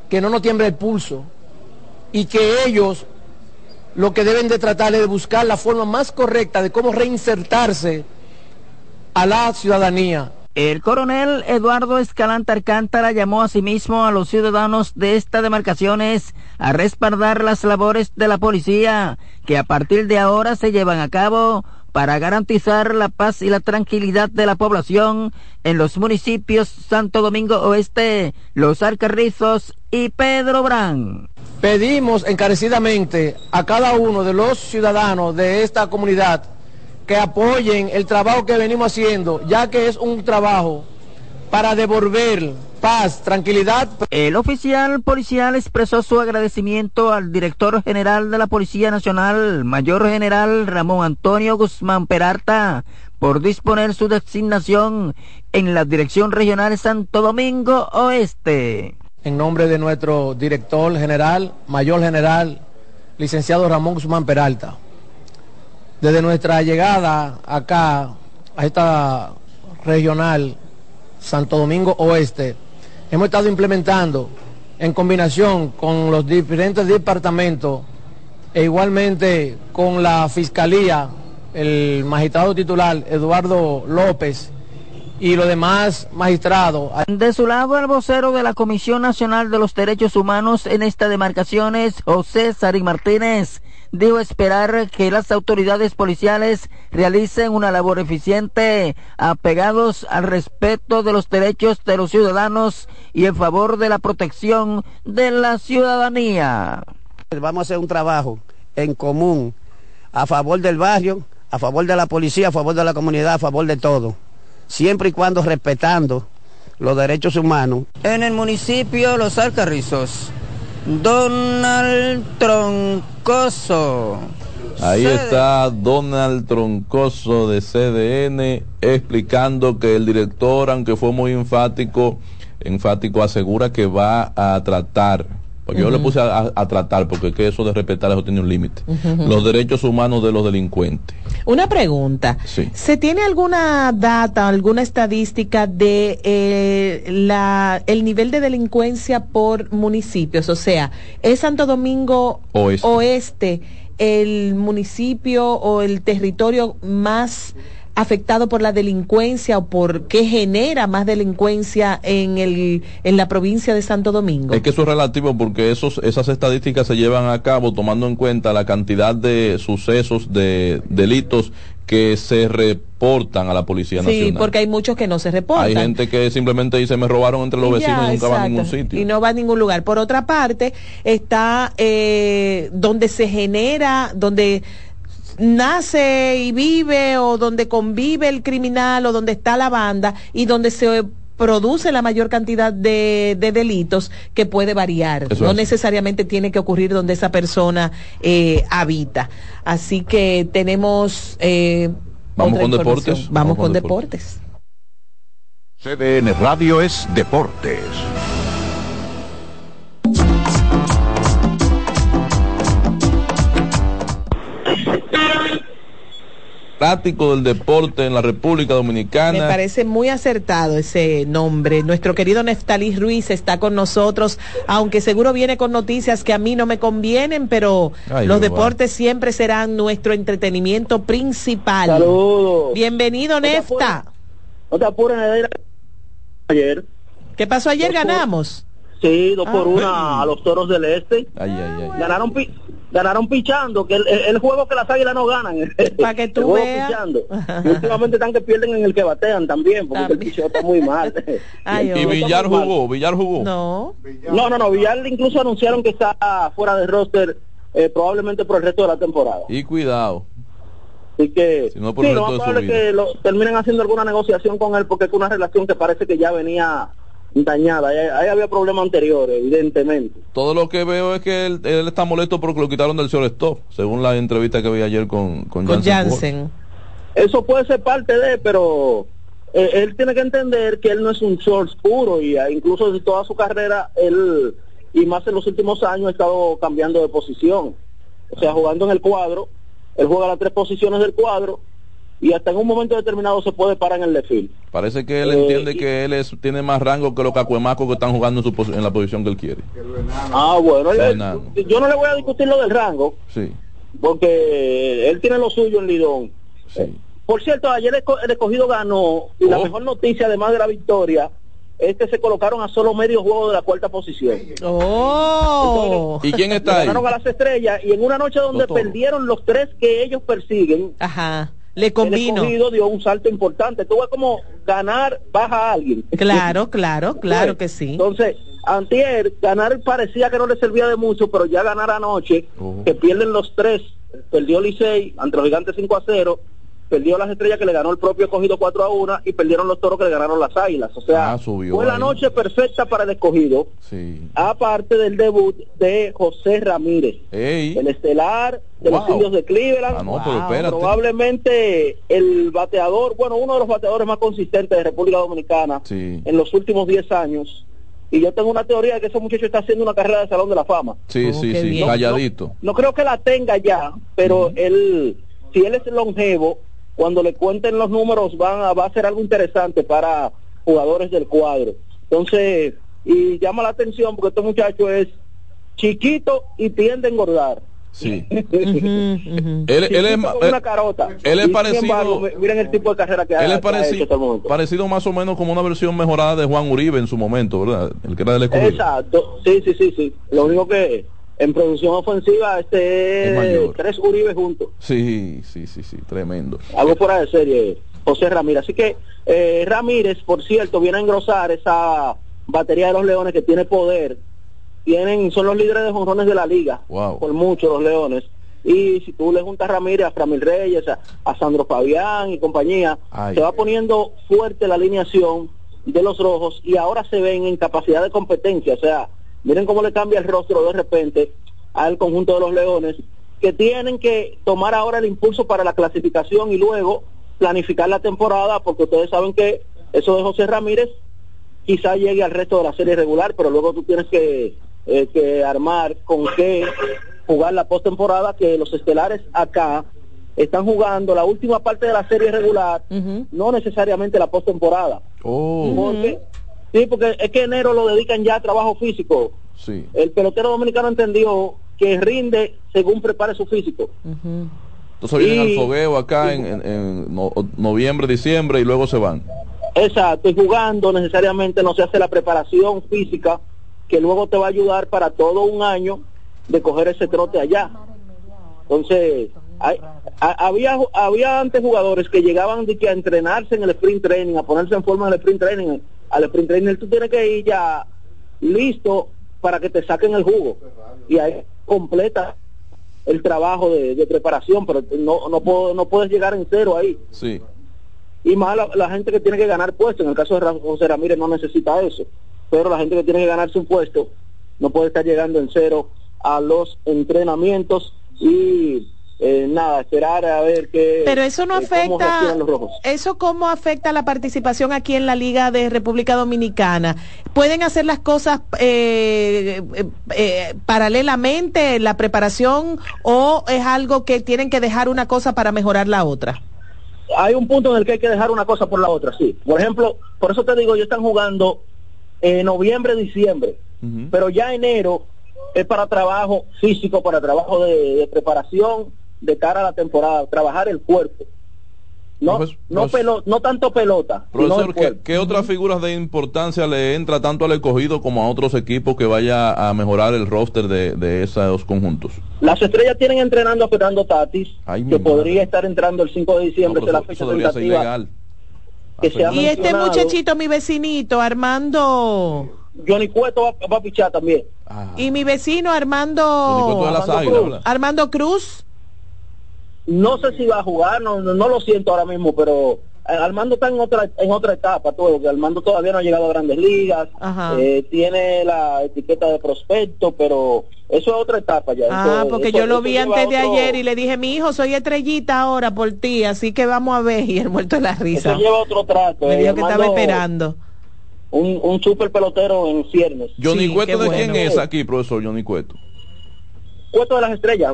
que no nos tiemble el pulso y que ellos lo que deben de tratar es de buscar la forma más correcta de cómo reinsertarse a la ciudadanía. El coronel Eduardo Escalante Alcántara llamó a sí mismo a los ciudadanos de estas demarcaciones a respaldar las labores de la policía que a partir de ahora se llevan a cabo para garantizar la paz y la tranquilidad de la población en los municipios Santo Domingo Oeste, Los Alcarrizos y Pedro Brán. Pedimos encarecidamente a cada uno de los ciudadanos de esta comunidad que apoyen el trabajo que venimos haciendo, ya que es un trabajo para devolver paz, tranquilidad. El oficial policial expresó su agradecimiento al director general de la Policía Nacional, Mayor General Ramón Antonio Guzmán Peralta, por disponer su designación en la Dirección Regional Santo Domingo Oeste. En nombre de nuestro director general, Mayor General, licenciado Ramón Guzmán Peralta desde nuestra llegada acá a esta regional Santo Domingo Oeste, hemos estado implementando en combinación con los diferentes departamentos e igualmente con la Fiscalía, el magistrado titular Eduardo López y los demás magistrados. De su lado, el vocero de la Comisión Nacional de los Derechos Humanos en esta demarcación es José Sari Martínez dijo esperar que las autoridades policiales realicen una labor eficiente, apegados al respeto de los derechos de los ciudadanos y en favor de la protección de la ciudadanía. Vamos a hacer un trabajo en común a favor del barrio, a favor de la policía, a favor de la comunidad, a favor de todo, siempre y cuando respetando los derechos humanos. En el municipio Los Alcarrizos Donald Troncoso. Ahí está Donald Troncoso de CDN explicando que el director, aunque fue muy enfático, enfático asegura que va a tratar pues yo le puse a, tratar, porque que eso de respetar eso tiene un límite. Los derechos humanos de los delincuentes. Una pregunta. ¿Se tiene alguna data, alguna estadística de eh, la, el nivel de delincuencia por municipios? O sea, ¿es Santo Domingo Oeste el municipio o el territorio más afectado por la delincuencia o por qué genera más delincuencia en, el, en la provincia de Santo Domingo? Es que eso es relativo porque esos, esas estadísticas se llevan a cabo tomando en cuenta la cantidad de sucesos, de delitos que se reportan a la Policía Nacional. Sí, porque hay muchos que no se reportan. Hay gente que simplemente dice me robaron entre los vecinos y nunca va a ningún sitio. Y no va a ningún lugar. Por otra parte, está eh, donde se genera, donde nace y vive o donde convive el criminal o donde está la banda y donde se produce la mayor cantidad de, delitos que puede variar. no necesariamente tiene que ocurrir donde esa persona eh, habita. Así que tenemos... Eh, Vamos con deportes. Vamos, con, deportes. CDN Radio es Deportes. Del deporte en la República Dominicana. Me parece muy acertado ese nombre. Nuestro querido Neftalí Ruiz está con nosotros, aunque seguro viene con noticias que a mí no me convienen, pero los deportes siempre serán nuestro entretenimiento principal. Saludos. Bienvenido, Nefta. No te apures, ayer. ¿Qué pasó ayer? ¿Ganamos? Sí, dos por ah. una a los toros del este. Ay, ay, ay. Ganaron, ganaron pichando, que el, juego que las águilas no ganan. [LAUGHS] Para que tú veas. [LAUGHS] últimamente están que pierden en el que batean también, porque el picheo está muy mal. [LAUGHS] y Villar jugó, Villar jugó. No. No, no, no, Villar incluso anunciaron que está fuera de roster eh, probablemente por el resto de la temporada. Y cuidado. Así que, sí, no sí, lo más probable que lo, terminen haciendo alguna negociación con él porque es una relación que parece que ya venía dañada. Ahí, había problemas anteriores, evidentemente. Todo lo que veo es que él, está molesto porque lo quitaron del stop según la entrevista que vi ayer con, con, Jansen. Eso puede ser parte de, pero eh, él tiene que entender que él no es un short puro y ah, incluso de toda su carrera, él, y más en los últimos años, ha estado cambiando de posición. O sea, jugando en el cuadro, él juega las tres posiciones del cuadro y hasta en un momento determinado se puede parar en el desfile. Parece que él entiende eh, que él es, tiene más rango que los cacuemacos que están jugando en, su, en la posición que él quiere. Ah, bueno, yo no le voy a discutir lo del rango, sí. porque él tiene lo suyo en Lidón. por cierto, ayer el, escogido ganó y la oh. mejor noticia, además de la victoria, es que se colocaron a solo medio juego de la cuarta posición. Oh. ¿Y quién está [LAUGHS] ahí? Ganaron a las estrellas y en una noche donde perdieron los tres que ellos persiguen. Ajá le convino. El dio un salto importante. Tú ves como ganar baja a alguien. Claro, [LAUGHS] claro, claro que sí. Entonces, antier, ganar parecía que no le servía de mucho, pero ya ganar anoche, oh. que pierden los tres, perdió Licey ante los gigantes 5 a 0, perdió las estrellas que le ganó el propio escogido 4 a 1 y perdieron los toros que le ganaron las águilas. O sea, ah, fue la noche perfecta para el escogido. Sí. Aparte del debut de José Ramírez, el estelar de los indios de Cleveland. Ah, Probablemente el bateador, bueno, uno de los bateadores más consistentes de República Dominicana en los últimos 10 años. Y yo tengo una teoría de que ese muchacho está haciendo una carrera de Salón de la Fama. Sí, oh, sí, sí, calladito. No, creo que la tenga ya, pero él, si él es longevo, cuando le cuenten los números van a, va a ser algo interesante para jugadores del cuadro. Entonces, y llama la atención porque este muchacho es chiquito y tiende a engordar. Sí. [LAUGHS] él, es una carota. Él es parecido. miren el tipo de carrera que él es parecido, parecido más o menos como una versión mejorada de Juan Uribe en su momento, ¿verdad? El que era del Exacto. Sí, sí, sí, sí. Lo único que en producción ofensiva este tres Uribe juntos. Sí, sí, sí, sí, tremendo. Algo fuera de serie, José Ramírez. Así que eh, Ramírez, por cierto, viene a engrosar esa batería de los Leones que tiene poder. Tienen, son los líderes de jonrones de la liga, por mucho los Leones. Y si tú le juntas a Ramírez, a Framil Reyes, a, Sandro Fabián y compañía, se va poniendo fuerte la alineación de los rojos y ahora se ven en capacidad de competencia, o sea, Miren cómo le cambia el rostro de repente al conjunto de los Leones, que tienen que tomar ahora el impulso para la clasificación y luego planificar la temporada, porque ustedes saben que eso de José Ramírez quizá llegue al resto de la serie regular, pero luego tú tienes que, eh, que armar con qué jugar la postemporada, que los estelares acá están jugando la última parte de la serie regular, no necesariamente la postemporada. Oh. Sí, porque es que enero lo dedican ya a trabajo físico. Sí. El pelotero dominicano entendió que rinde según prepare su físico. Entonces vienen al fogueo acá en, noviembre, diciembre y luego se van. Exacto, y jugando necesariamente no se hace la preparación física que luego te va a ayudar para todo un año de coger ese trote allá. Entonces, había había antes jugadores que llegaban de que a entrenarse en el sprint training, a ponerse en forma en el sprint training. Al sprint training tú tienes que ir ya listo para que te saquen el jugo. Y ahí completa el trabajo de, preparación, pero no, no, puedo, no puedes llegar en cero ahí. Sí. Y más la, gente que tiene que ganar puesto, en el caso de José Ramírez no necesita eso, pero la gente que tiene que ganarse un puesto no puede estar llegando en cero a los entrenamientos y eh, nada, esperar a ver qué. Pero eso no eh, afecta. ¿Eso cómo afecta la participación aquí en la Liga de República Dominicana? ¿Pueden hacer las cosas eh, paralelamente, la preparación, o es algo que tienen que dejar una cosa para mejorar la otra? Hay un punto en el que hay que dejar una cosa por la otra, sí. Por ejemplo, por eso te digo, ellos están jugando en noviembre, diciembre, pero ya enero es para trabajo físico, para trabajo de preparación de cara a la temporada, trabajar el cuerpo. No, pues, no, pues, no tanto pelota. Profesor, ¿qué, otras figuras de importancia le entra tanto al escogido como a otros equipos que vaya a mejorar el roster de, esos conjuntos? Las estrellas tienen entrenando a Fernando Tatis, que podría estar entrando el 5 de diciembre, la fecha tentativa. y este muchachito, mi vecinito, Armando... Johnny Cueto va, a pichar también. Y mi vecino Armando... Armando Cruz no sé si va a jugar, no, no, lo siento ahora mismo, pero eh, Armando está en otra en otra etapa, todo, que Armando todavía no ha llegado a grandes ligas, eh, tiene la etiqueta de prospecto, pero eso es otra etapa ya. Ah, porque yo lo vi antes de ayer y le dije, mi hijo, soy estrellita ahora por ti, así que vamos a ver, [LAUGHS] y él muerto de la risa. Eso lleva otro trato. Me dijo que estaba esperando. Un, un super pelotero en ciernes. Johnny Cueto, ¿de quién es aquí, profesor Johnny Cueto? Puesto de las estrellas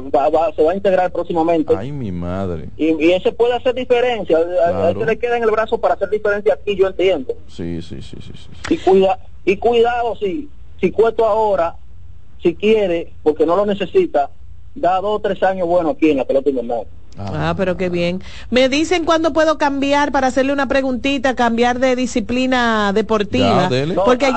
se va a integrar próximamente. Ay, mi madre. Y, ese puede hacer diferencia. A, ese le queda en el brazo para hacer diferencia aquí, yo entiendo. Sí, sí, sí, sí. Y, cuida, y cuidado, si, si Cueto ahora, si quiere, porque no lo necesita, da dos o tres años bueno aquí en la pelota invernal. Ah, pero qué bien. Me dicen cuándo puedo cambiar para hacerle una preguntita, cambiar de disciplina deportiva. porque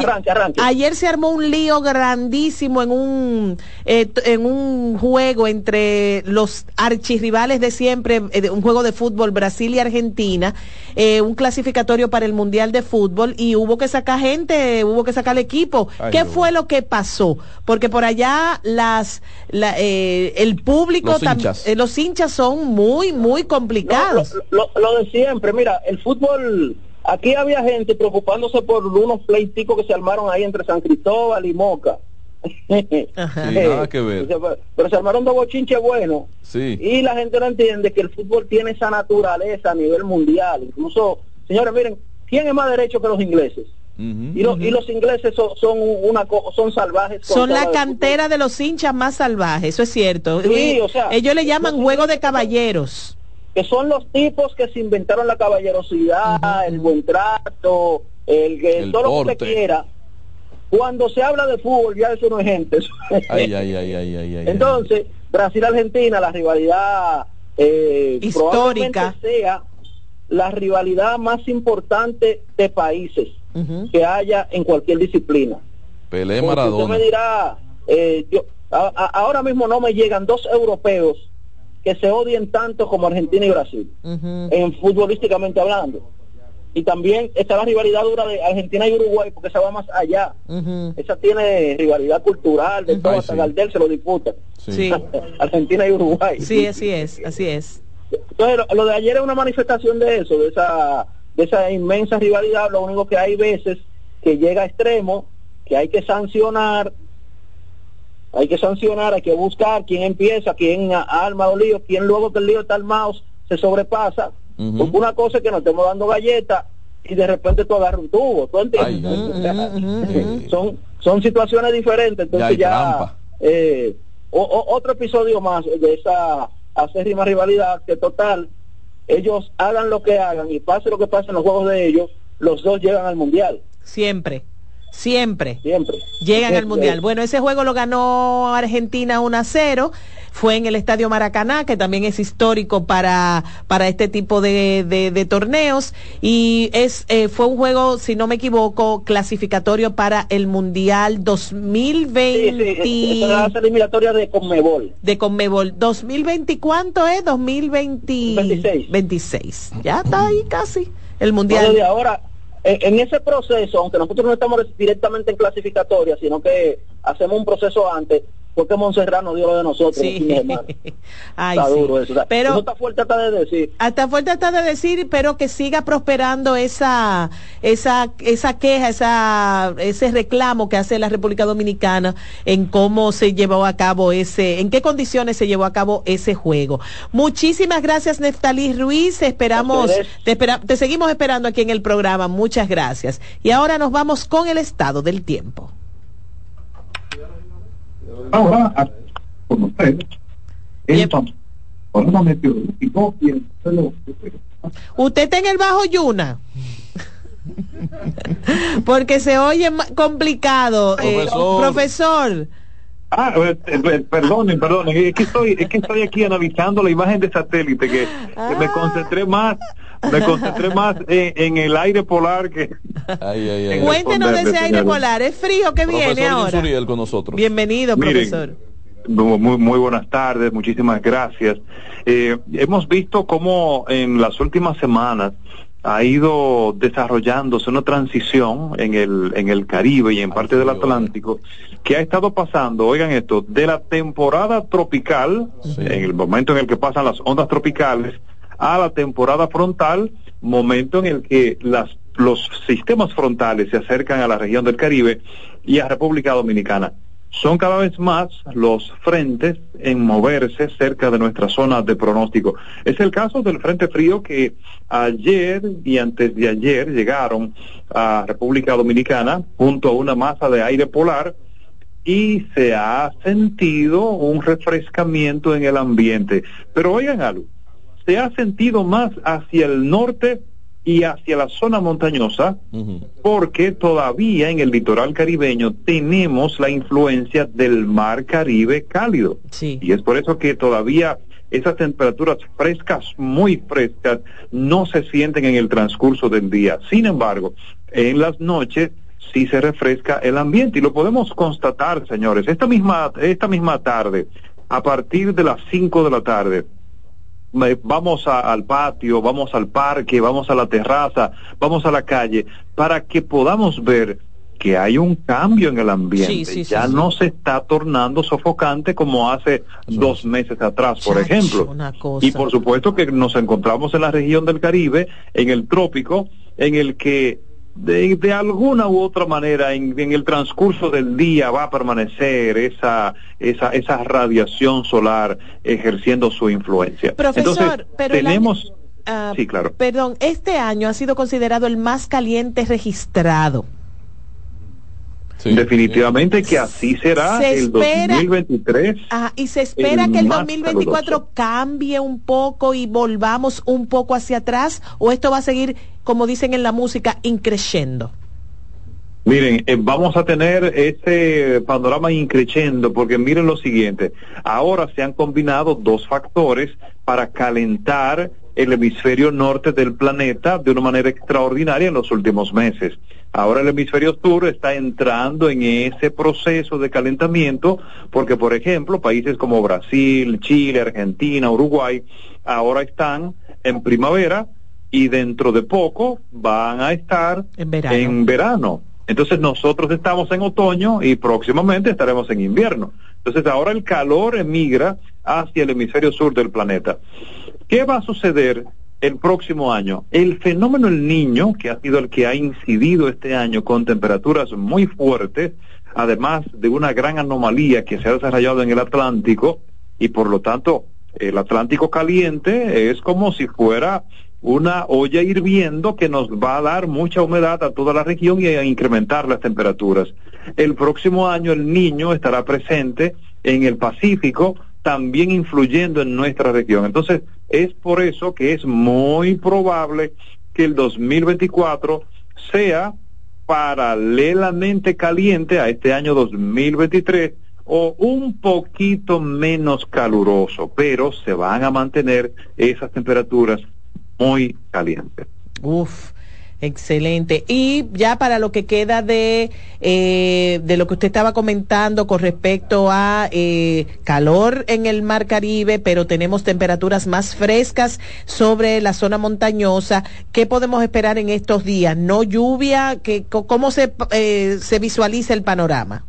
ayer, se armó un lío grandísimo en un eh, en un juego entre los archirrivales de siempre, eh, un juego de fútbol Brasil y Argentina, eh, un clasificatorio para el mundial de fútbol y hubo que sacar gente, hubo que sacar el equipo. ¿Qué fue lo que pasó? Porque por allá las el público, los hinchas. los hinchas son muy, muy complicados. lo, de siempre, mira, el fútbol, aquí había gente preocupándose por unos pleiticos que se armaron ahí entre San Cristóbal y Moca. [LAUGHS] nada que ver. Pero se armaron dos bochinches buenos. Sí. Y la gente no entiende que el fútbol tiene esa naturaleza a nivel mundial. Incluso, señores, miren, ¿quién es más derecho que los ingleses? Y, los ingleses son, son, una son salvajes. Son la cantera de los hinchas más salvajes, eso es cierto. Ellos le llaman juego de caballeros. Que son los tipos que se inventaron la caballerosidad, el buen trato, el que todo lo que se quiera. Cuando se habla de fútbol, ya eso no es gente. Entonces, Brasil-Argentina, la rivalidad eh, histórica sea la rivalidad más importante de países que haya en cualquier disciplina. Pelé Maradona. me dirá, eh, yo, ahora mismo no me llegan dos europeos que se odien tanto como Argentina y Brasil, en futbolísticamente hablando. Y también está la rivalidad dura de Argentina y Uruguay, porque esa va más allá. Esa tiene rivalidad cultural, de todo, hasta Galdel se lo disputa. [LAUGHS] Argentina y Uruguay. Sí, así es, así es. Entonces, lo, de ayer es una manifestación de eso, de esa, de esa inmensa rivalidad. Lo único que hay veces que llega a extremo, que hay que sancionar, hay que sancionar, hay que buscar quién empieza, quién arma los líos, quién luego que el lío está armado se sobrepasa. Porque una cosa es que nos estemos dando galletas y de repente tú agarras un tubo, ¿tú entiendes? [LAUGHS] son, son situaciones diferentes, entonces ya, eh, otro episodio más de esa acérrima rivalidad que total, ellos hagan lo que hagan y pase lo que pase en los juegos de ellos, los dos llegan al mundial. Siempre. Siempre. Siempre. Llegan al Mundial. Bueno, ese juego lo ganó Argentina 1 a 0 fue en el Estadio Maracaná, que también es histórico para, para este tipo de, de, torneos, y es, eh, fue un juego, si no me equivoco, clasificatorio para el Mundial 2020. Sí, sí, la eliminatoria de Conmebol. De Conmebol. ¿2020 cuánto es? 2026. 26. Ya está ahí casi el Mundial. de ahora en, ese proceso, aunque nosotros no estamos directamente en clasificatoria, sino que hacemos un proceso antes, porque Montserrat dio lo de nosotros. Sí. [LAUGHS] Ay, está duro eso. pero, está fuerte hasta de decir. Hasta fuerte hasta de decir, pero que siga prosperando esa, esa, esa queja, esa, ese reclamo que hace la República Dominicana en cómo se llevó a cabo ese, en qué condiciones se llevó a cabo ese juego. Muchísimas gracias, Neftalí Ruiz. Esperamos, te, te seguimos esperando aquí en el programa. Muchas gracias. Y ahora nos vamos con el estado del tiempo. Ahora, usted, entonces, Usted está en el Bajo Yuna. Porque se oye complicado, eh, profesor. Ah, eh, eh, perdonen, perdonen, es que estoy, es que estoy aquí analizando la imagen de satélite, que, me ah. concentré más, me concentré más en, el aire polar que. Cuéntenos de ese aire polar, es frío que viene ahora. con nosotros. Bienvenido, profesor. Muy, muy, buenas tardes, muchísimas gracias. Eh, hemos visto cómo en las últimas semanas ha ido desarrollándose una transición en el, en el Caribe y en parte del Atlántico que ha estado pasando, oigan esto, de la temporada tropical, en el momento en el que pasan las ondas tropicales, a la temporada frontal, momento en el que las, los sistemas frontales se acercan a la región del Caribe y a República Dominicana. Son cada vez más los frentes en moverse cerca de nuestra zona de pronóstico. Es el caso del Frente Frío que ayer y antes de ayer llegaron a República Dominicana junto a una masa de aire polar y se ha sentido un refrescamiento en el ambiente. Pero oigan algo, se ha sentido más hacia el norte y hacia la zona montañosa, porque todavía en el litoral caribeño tenemos la influencia del mar Caribe cálido. Y es por eso que todavía esas temperaturas frescas, muy frescas, no se sienten en el transcurso del día. Sin embargo, en las noches sí se refresca el ambiente y lo podemos constatar, señores. Esta misma, esta misma tarde, a partir de las 5 de la tarde, vamos al patio, vamos al parque, vamos a la terraza, vamos a la calle, para que podamos ver que hay un cambio en el ambiente. ya no se está tornando sofocante como hace dos meses atrás, por ejemplo. Y por supuesto que nos encontramos en la región del Caribe, en el trópico, en el que de, de, alguna u otra manera en, el transcurso del día va a permanecer esa, esa, esa radiación solar ejerciendo su influencia. Profesor, pero tenemos... Ah, sí, claro. Perdón, este año ha sido considerado el más caliente registrado. Definitivamente que así será el 2023. y se espera que el 2024 cambie un poco y volvamos un poco hacia atrás o esto va a seguir, como dicen en la música, increciendo. Miren, eh, vamos a tener este panorama increciendo porque miren lo siguiente, ahora se han combinado dos factores para calentar el hemisferio norte del planeta de una manera extraordinaria en los últimos meses. Ahora el hemisferio sur está entrando en ese proceso de calentamiento porque, por ejemplo, países como Brasil, Chile, Argentina, Uruguay, ahora están en primavera y dentro de poco van a estar en verano. Entonces nosotros estamos en otoño y próximamente estaremos en invierno. Entonces ahora el calor emigra hacia el hemisferio sur del planeta. ¿Qué va a suceder el próximo año. El fenómeno El Niño, que ha sido el que ha incidido este año con temperaturas muy fuertes, además de una gran anomalía que se ha desarrollado en el Atlántico, y por lo tanto el Atlántico caliente es como si fuera una olla hirviendo que nos va a dar mucha humedad a toda la región y a incrementar las temperaturas. El próximo año el niño estará presente en el Pacífico, también influyendo en nuestra región. Entonces, es por eso que es muy probable que el 2024 sea paralelamente caliente a este año 2023 o un poquito menos caluroso, pero se van a mantener esas temperaturas muy calientes. Uf, Excelente. Y ya para lo que queda de, eh, de lo que usted estaba comentando con respecto a eh, calor en el Mar Caribe, pero tenemos temperaturas más frescas sobre la zona montañosa, ¿qué podemos esperar en estos días? ¿No lluvia? ¿Qué, ¿Cómo se, eh, se visualiza el panorama?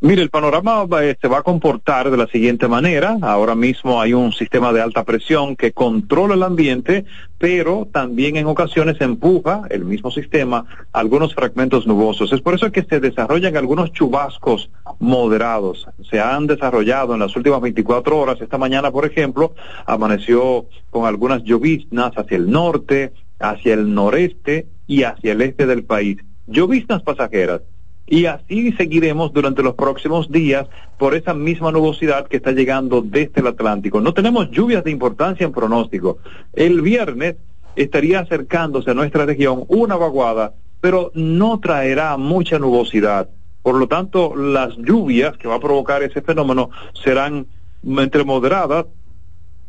Mire, el panorama se va a comportar de la siguiente manera. Ahora mismo hay un sistema de alta presión que controla el ambiente, pero también en ocasiones empuja el mismo sistema algunos fragmentos nubosos. Es por eso que se desarrollan algunos chubascos moderados. Se han desarrollado en las últimas 24 horas. Esta mañana, por ejemplo, amaneció con algunas lloviznas hacia el norte, hacia el noreste y hacia el este del país. Lloviznas pasajeras y así seguiremos durante los próximos días por esa misma nubosidad que está llegando desde el Atlántico. No tenemos lluvias de importancia en pronóstico. El viernes estaría acercándose a nuestra región una vaguada, pero no traerá mucha nubosidad. Por lo tanto, las lluvias que va a provocar ese fenómeno serán entre moderadas,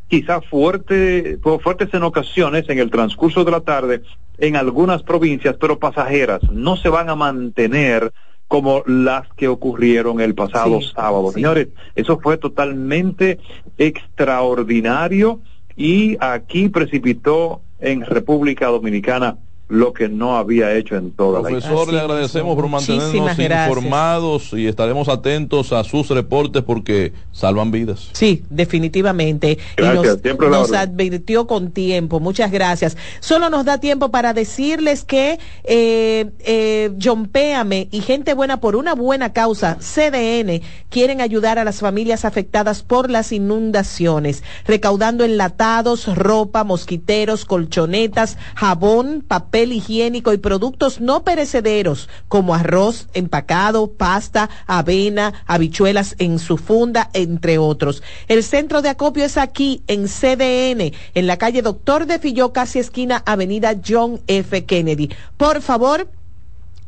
quizás fuerte, fuertes en ocasiones en el transcurso de la tarde en algunas provincias, pero pasajeras, no se van a mantener como las que ocurrieron el pasado sábado. Señores, eso fue totalmente extraordinario y aquí precipitó en República Dominicana lo que no había hecho en toda la Profesor, le agradecemos por mantenernos informados y estaremos atentos a sus reportes porque salvan vidas. Sí, definitivamente. Gracias, y nos, advirtió con tiempo. Muchas gracias. Solo nos da tiempo para decirles que eh, eh, John Péame y Gente Buena por una buena causa, CDN, quieren ayudar a las familias afectadas por las inundaciones, recaudando enlatados, ropa, mosquiteros, colchonetas, jabón, papel higiénico y productos no perecederos como arroz empacado, pasta, avena, habichuelas en su funda, entre otros. El centro de acopio es aquí en CDN, en la calle Doctor de Filló, casi esquina Avenida John F. Kennedy. Por favor,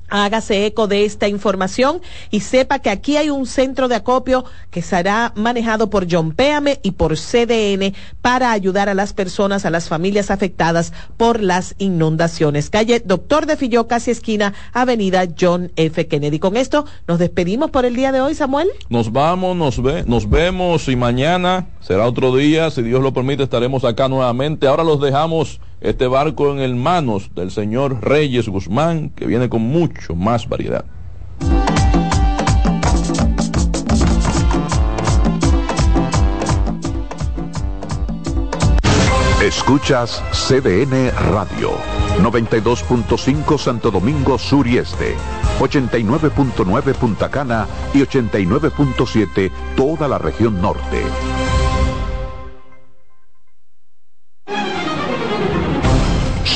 hágase eco de esta información y sepa que aquí hay un centro de acopio que será manejado por John Péame y por CDN para ayudar a las personas, a las familias afectadas por las inundaciones. Calle Doctor de Filló, casi esquina, Avenida John F. Kennedy. Con esto nos despedimos por el día de hoy, Samuel. Nos vamos, nos, ve, nos vemos y mañana será otro día. Si Dios lo permite, estaremos acá nuevamente. Ahora los dejamos este barco en el manos del señor Reyes Guzmán, que viene con mucho más variedad. Escuchas CDN Radio, 92.5 Santo Domingo Sur y Este, 89.9 Punta Cana y 89.7 toda la región norte.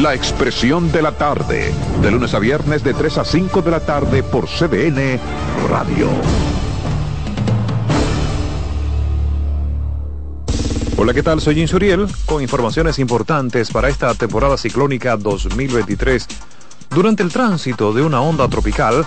La expresión de la tarde, de lunes a viernes de 3 a 5 de la tarde por CBN Radio. Hola, ¿qué tal? Soy Insuriel con informaciones importantes para esta temporada ciclónica 2023 durante el tránsito de una onda tropical,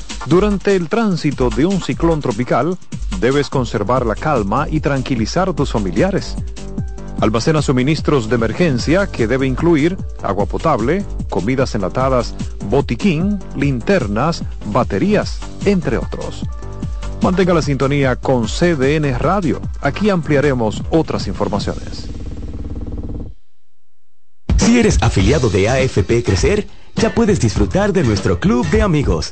Durante el tránsito de un ciclón tropical, debes conservar la calma y tranquilizar a tus familiares. Almacena suministros de emergencia que debe incluir agua potable, comidas enlatadas, botiquín, linternas, baterías, entre otros. Mantenga la sintonía con CDN Radio. Aquí ampliaremos otras informaciones. Si eres afiliado de AFP Crecer, ya puedes disfrutar de nuestro club de amigos.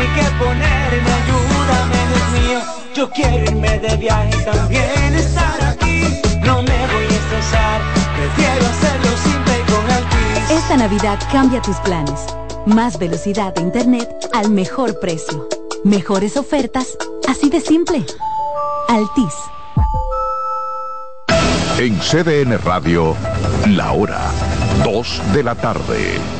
Ni qué ponerme, ayúdame Dios mío, yo quiero irme de viaje también estar aquí, no me voy a estresar, prefiero hacerlo simple y con Altis. Esta Navidad cambia tus planes, más velocidad de internet al mejor precio, mejores ofertas, así de simple. Altis. En CDN Radio, la hora 2 de la tarde.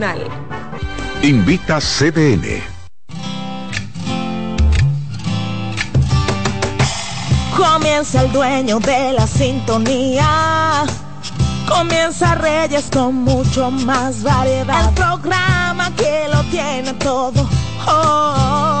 Invita CDN. Comienza el dueño de la sintonía. Comienza Reyes con mucho más variedad. El programa que lo tiene todo. Oh, oh, oh.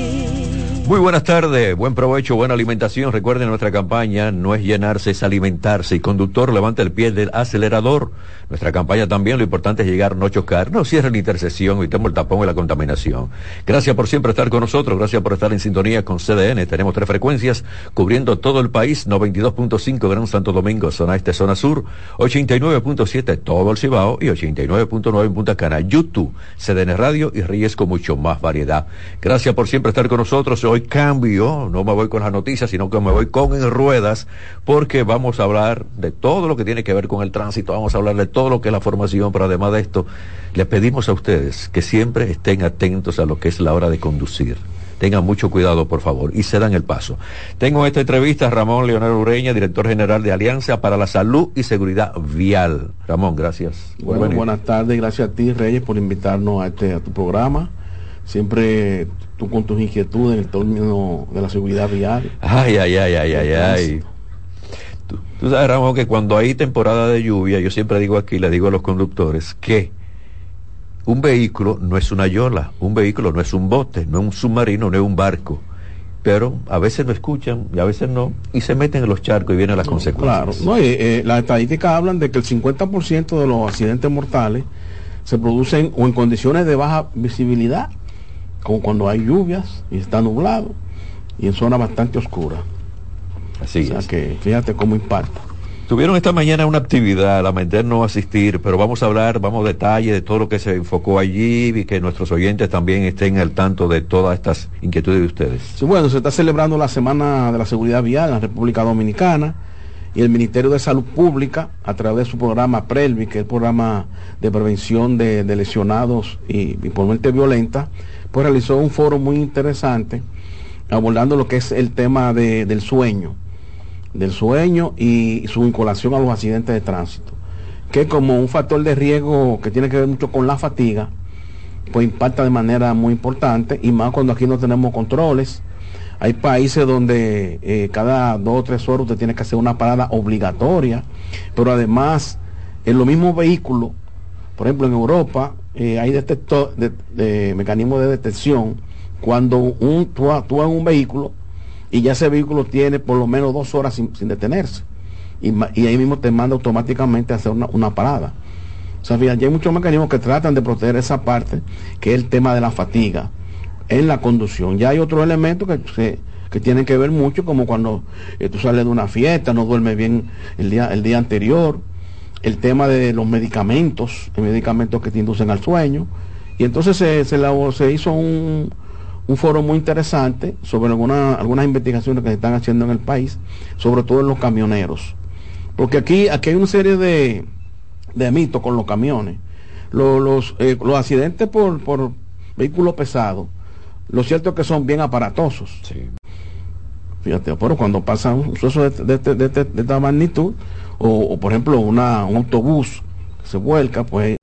Muy buenas tardes, buen provecho, buena alimentación. Recuerden nuestra campaña, no es llenarse, es alimentarse. Y conductor, levanta el pie del acelerador. Nuestra campaña también, lo importante es llegar, no chocar. No cierre la intersección, evitemos el tapón y la contaminación. Gracias por siempre estar con nosotros, gracias por estar en sintonía con CDN. Tenemos tres frecuencias cubriendo todo el país, 92.5 Gran Santo Domingo, zona este, zona sur, 89.7 todo el Cibao y 89.9 en Punta Cana. YouTube, CDN Radio y Reyes con mucho más variedad. Gracias por siempre estar con nosotros. Hoy cambio, no me voy con las noticias, sino que me voy con en ruedas, porque vamos a hablar de todo lo que tiene que ver con el tránsito, vamos a hablar de todo lo que es la formación, pero además de esto, les pedimos a ustedes que siempre estén atentos a lo que es la hora de conducir. Tengan mucho cuidado, por favor, y se dan el paso. Tengo en esta entrevista a Ramón Leonel Ureña, director general de Alianza para la Salud y Seguridad Vial. Ramón, gracias. Bueno, buenas tardes, gracias a ti, Reyes, por invitarnos a, este, a tu programa. Siempre tú con tus inquietudes en el término de la seguridad vial. Ay, ay, ay, ay, ay, ay. Tú, sabes, Ramón, que cuando hay temporada de lluvia, yo siempre digo aquí, le digo a los conductores, que un vehículo no es una yola, un vehículo no es un bote, no es un submarino, no es un barco. pero a veces no escuchan y a veces no, y se meten en los charcos y vienen las consecuencias. Claro, no, eh, las estadísticas hablan de que el 50% de los accidentes mortales se producen o en condiciones de baja visibilidad, como cuando hay lluvias y está nublado, y en zonas bastante oscuras. Así o sea que fíjate cómo impacta. Tuvieron esta mañana una actividad, lamenté no asistir, pero vamos a hablar, vamos a detalle de todo lo que se enfocó allí y que nuestros oyentes también estén al tanto de todas estas inquietudes de ustedes. Sí, bueno, se está celebrando la Semana de la Seguridad Vial en la República Dominicana y el Ministerio de Salud Pública, a través de su programa PRELVI, que es el programa de prevención de, lesionados y, por muerte violenta, pues realizó un foro muy interesante abordando lo que es el tema del sueño del sueño y su vinculación a los accidentes de tránsito, que como un factor de riesgo que tiene que ver mucho con la fatiga, pues impacta de manera muy importante y más cuando aquí no tenemos controles. Hay países donde eh, cada dos o tres horas usted tiene que hacer una parada obligatoria, pero además en los mismos vehículos, por ejemplo en Europa, eh, hay detector, de, mecanismos de detección cuando un, tú, tú en un vehículo y ya ese vehículo tiene por lo menos dos horas sin, detenerse. Y, ahí mismo te manda automáticamente a hacer una, parada. O sea, hay muchos mecanismos que tratan de proteger esa parte, que es el tema de la fatiga en la conducción. Ya hay otros elementos que, que tienen que ver mucho, como cuando eh, tú sales de una fiesta, no duermes bien el día, el día anterior, el tema de los medicamentos, medicamentos que te inducen al sueño. Y entonces se, se, se hizo un, un foro muy interesante sobre algunas investigaciones que se están haciendo en el país, sobre todo en los camioneros. Porque aquí, aquí hay una serie de, de mitos con los camiones. Los, los, eh, accidentes por, por vehículos pesados, lo cierto es que son bien aparatosos. Fíjate, pero cuando pasa un suceso de, de, esta magnitud, o, por ejemplo una, un autobús se vuelca, pues...